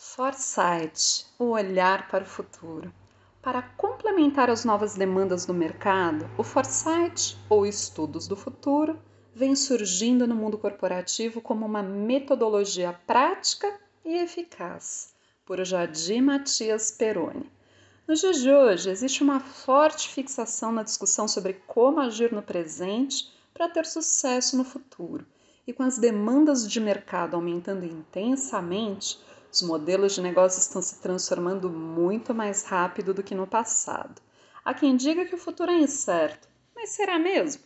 Foresight, o olhar para o futuro. Para complementar as novas demandas do mercado, o Foresight, ou estudos do futuro, vem surgindo no mundo corporativo como uma metodologia prática e eficaz, por Jadir Matias Peroni. Nos dias de hoje, existe uma forte fixação na discussão sobre como agir no presente para ter sucesso no futuro. E com as demandas de mercado aumentando intensamente, os modelos de negócio estão se transformando muito mais rápido do que no passado. Há quem diga que o futuro é incerto, mas será mesmo?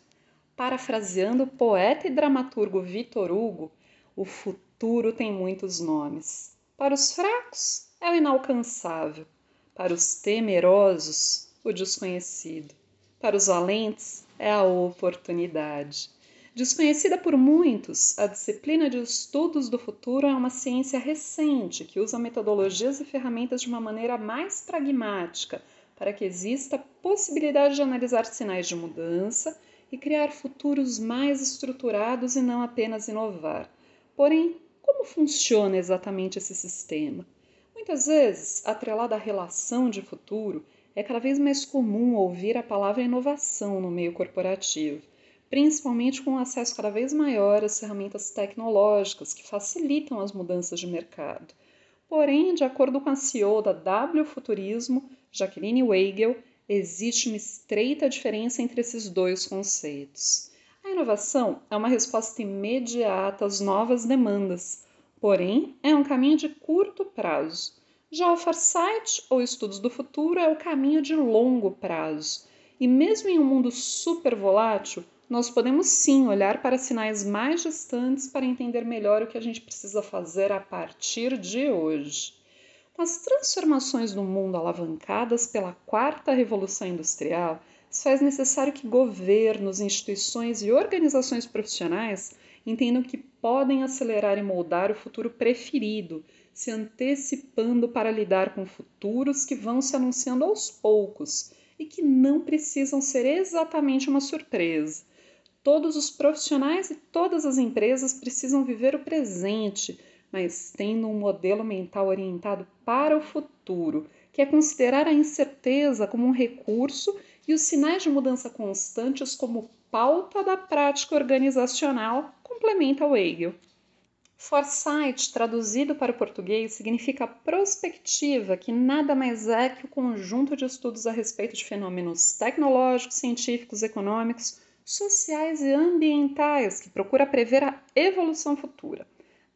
Parafraseando o poeta e dramaturgo Vitor Hugo, o futuro tem muitos nomes. Para os fracos, é o inalcançável. Para os temerosos, o desconhecido. Para os valentes, é a oportunidade. Desconhecida por muitos, a disciplina de estudos do futuro é uma ciência recente que usa metodologias e ferramentas de uma maneira mais pragmática para que exista possibilidade de analisar sinais de mudança e criar futuros mais estruturados e não apenas inovar. Porém, como funciona exatamente esse sistema? Muitas vezes, atrelada à relação de futuro, é cada vez mais comum ouvir a palavra inovação no meio corporativo principalmente com acesso cada vez maior às ferramentas tecnológicas que facilitam as mudanças de mercado. Porém, de acordo com a CEO da W Futurismo, Jacqueline Weigel, existe uma estreita diferença entre esses dois conceitos. A inovação é uma resposta imediata às novas demandas, porém é um caminho de curto prazo. Já o foresight, ou estudos do futuro, é o caminho de longo prazo. E mesmo em um mundo super volátil, nós podemos sim olhar para sinais mais distantes para entender melhor o que a gente precisa fazer a partir de hoje. As transformações do mundo alavancadas pela quarta revolução industrial, faz necessário que governos, instituições e organizações profissionais entendam que podem acelerar e moldar o futuro preferido, se antecipando para lidar com futuros que vão se anunciando aos poucos e que não precisam ser exatamente uma surpresa Todos os profissionais e todas as empresas precisam viver o presente, mas tendo um modelo mental orientado para o futuro, que é considerar a incerteza como um recurso e os sinais de mudança constantes como pauta da prática organizacional, complementa o Hegel. Foresight, traduzido para o português, significa prospectiva, que nada mais é que o conjunto de estudos a respeito de fenômenos tecnológicos, científicos, econômicos, sociais e ambientais, que procura prever a evolução futura.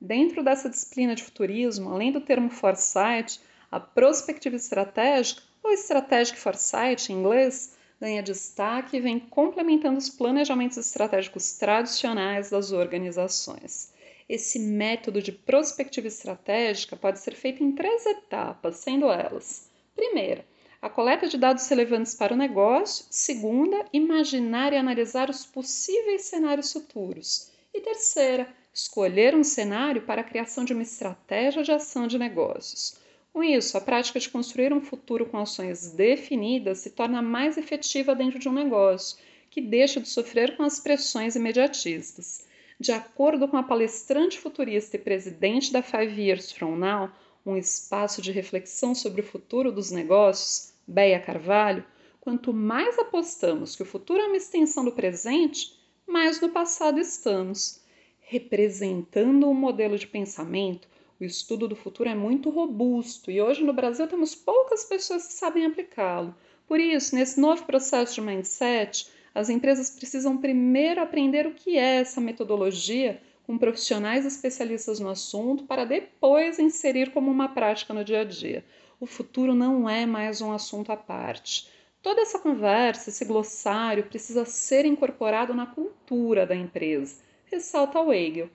Dentro dessa disciplina de futurismo, além do termo foresight, a prospectiva estratégica, ou strategic foresight em inglês, ganha destaque e vem complementando os planejamentos estratégicos tradicionais das organizações. Esse método de prospectiva estratégica pode ser feito em três etapas, sendo elas: primeira, a coleta de dados relevantes para o negócio. Segunda, imaginar e analisar os possíveis cenários futuros. E terceira, escolher um cenário para a criação de uma estratégia de ação de negócios. Com isso, a prática de construir um futuro com ações definidas se torna mais efetiva dentro de um negócio, que deixa de sofrer com as pressões imediatistas. De acordo com a palestrante futurista e presidente da Five Years From Now, um espaço de reflexão sobre o futuro dos negócios, Beia Carvalho, quanto mais apostamos que o futuro é uma extensão do presente, mais no passado estamos. Representando um modelo de pensamento, o estudo do futuro é muito robusto e hoje no Brasil temos poucas pessoas que sabem aplicá-lo. Por isso, nesse novo processo de mindset, as empresas precisam primeiro aprender o que é essa metodologia com profissionais especialistas no assunto para depois inserir como uma prática no dia a dia o futuro não é mais um assunto à parte. Toda essa conversa, esse glossário, precisa ser incorporado na cultura da empresa, ressalta Weigel.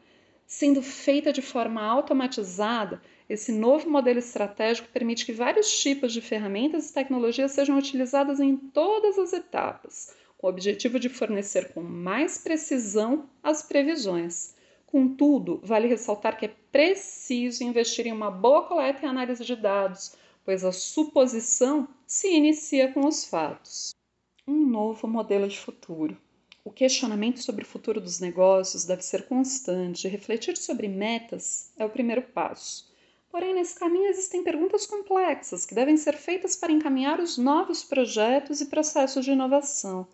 Sendo feita de forma automatizada, esse novo modelo estratégico permite que vários tipos de ferramentas e tecnologias sejam utilizadas em todas as etapas, com o objetivo de fornecer com mais precisão as previsões. Contudo, vale ressaltar que é preciso investir em uma boa coleta e análise de dados, pois a suposição se inicia com os fatos. Um novo modelo de futuro. O questionamento sobre o futuro dos negócios deve ser constante refletir sobre metas é o primeiro passo. Porém, nesse caminho existem perguntas complexas que devem ser feitas para encaminhar os novos projetos e processos de inovação.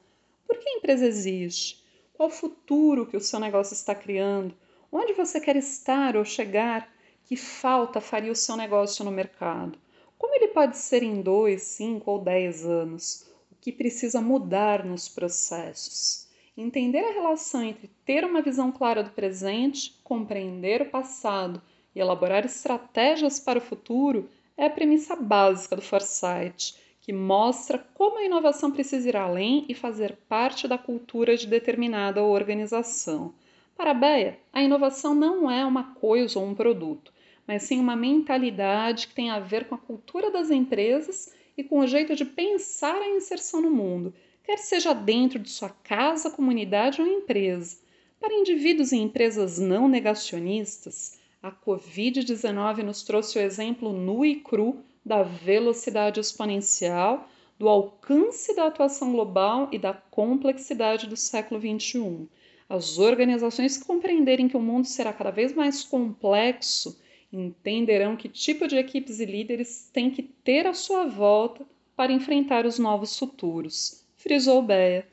Por que a empresa existe? Qual o futuro que o seu negócio está criando? Onde você quer estar ou chegar? Que falta faria o seu negócio no mercado? Como ele pode ser em dois, cinco ou dez anos? O que precisa mudar nos processos? Entender a relação entre ter uma visão clara do presente, compreender o passado e elaborar estratégias para o futuro é a premissa básica do Foresight, que mostra como a inovação precisa ir além e fazer parte da cultura de determinada organização. Para a Beia, a inovação não é uma coisa ou um produto, mas sim uma mentalidade que tem a ver com a cultura das empresas e com o jeito de pensar a inserção no mundo, quer seja dentro de sua casa, comunidade ou empresa. Para indivíduos e empresas não negacionistas, a Covid-19 nos trouxe o exemplo nu e cru da velocidade exponencial, do alcance da atuação global e da complexidade do século XXI. As organizações que compreenderem que o mundo será cada vez mais complexo entenderão que tipo de equipes e líderes têm que ter à sua volta para enfrentar os novos futuros, frisou Beia.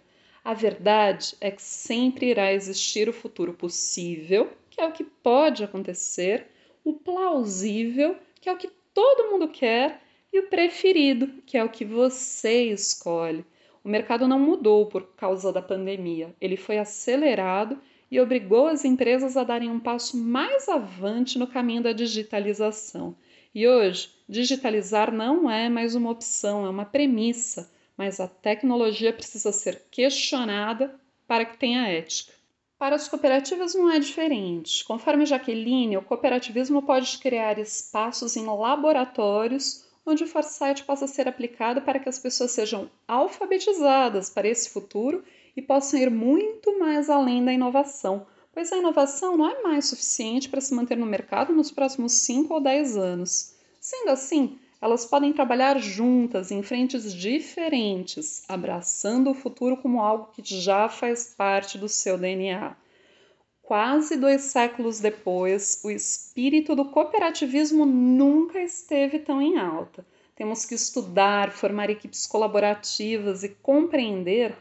A verdade é que sempre irá existir o futuro possível, que é o que pode acontecer, o plausível, que é o que todo mundo quer, e o preferido, que é o que você escolhe. O mercado não mudou por causa da pandemia, ele foi acelerado e obrigou as empresas a darem um passo mais avante no caminho da digitalização. E hoje, digitalizar não é mais uma opção, é uma premissa, mas a tecnologia precisa ser questionada para que tenha ética. Para as cooperativas não é diferente. Conforme Jaqueline, o cooperativismo pode criar espaços em laboratórios onde o foresight possa ser aplicado para que as pessoas sejam alfabetizadas para esse futuro e possam ir muito mais além da inovação, pois a inovação não é mais suficiente para se manter no mercado nos próximos 5 ou 10 anos. Sendo assim, elas podem trabalhar juntas em frentes diferentes, abraçando o futuro como algo que já faz parte do seu DNA. Quase dois séculos depois, o espírito do cooperativismo nunca esteve tão em alta. Temos que estudar, formar equipes colaborativas e compreender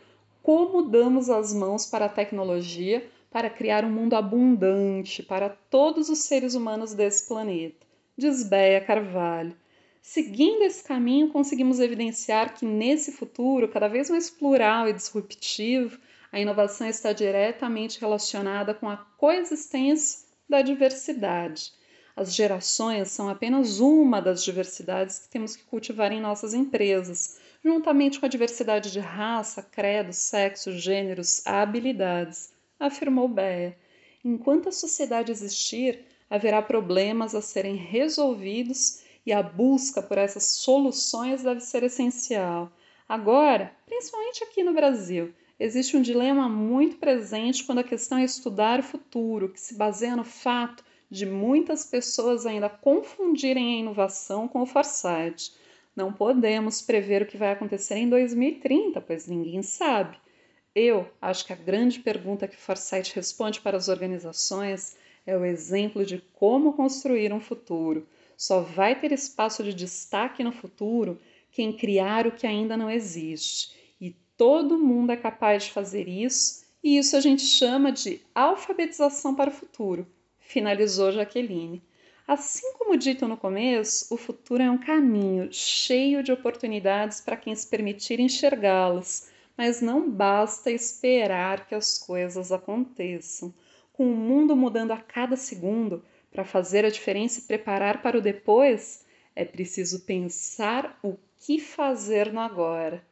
como damos as mãos para a tecnologia para criar um mundo abundante para todos os seres humanos desse planeta. Diz Béia Carvalho. Seguindo esse caminho, conseguimos evidenciar que nesse futuro cada vez mais plural e disruptivo, a inovação está diretamente relacionada com a coexistência da diversidade. As gerações são apenas uma das diversidades que temos que cultivar em nossas empresas, juntamente com a diversidade de raça, credo, sexo, gêneros, habilidades, afirmou Beia. Enquanto a sociedade existir, haverá problemas a serem resolvidos e a busca por essas soluções deve ser essencial. Agora, principalmente aqui no Brasil, existe um dilema muito presente quando a questão é estudar o futuro, que se baseia no fato de muitas pessoas ainda confundirem a inovação com o foresight. Não podemos prever o que vai acontecer em 2030, pois ninguém sabe. Eu acho que a grande pergunta que Foresight responde para as organizações é o exemplo de como construir um futuro. Só vai ter espaço de destaque no futuro quem criar o que ainda não existe. E todo mundo é capaz de fazer isso, e isso a gente chama de alfabetização para o futuro, finalizou Jaqueline. Assim como dito no começo, o futuro é um caminho cheio de oportunidades para quem se permitir enxergá-las, mas não basta esperar que as coisas aconteçam. Com o mundo mudando a cada segundo, para fazer a diferença e preparar para o depois, é preciso pensar o que fazer no agora.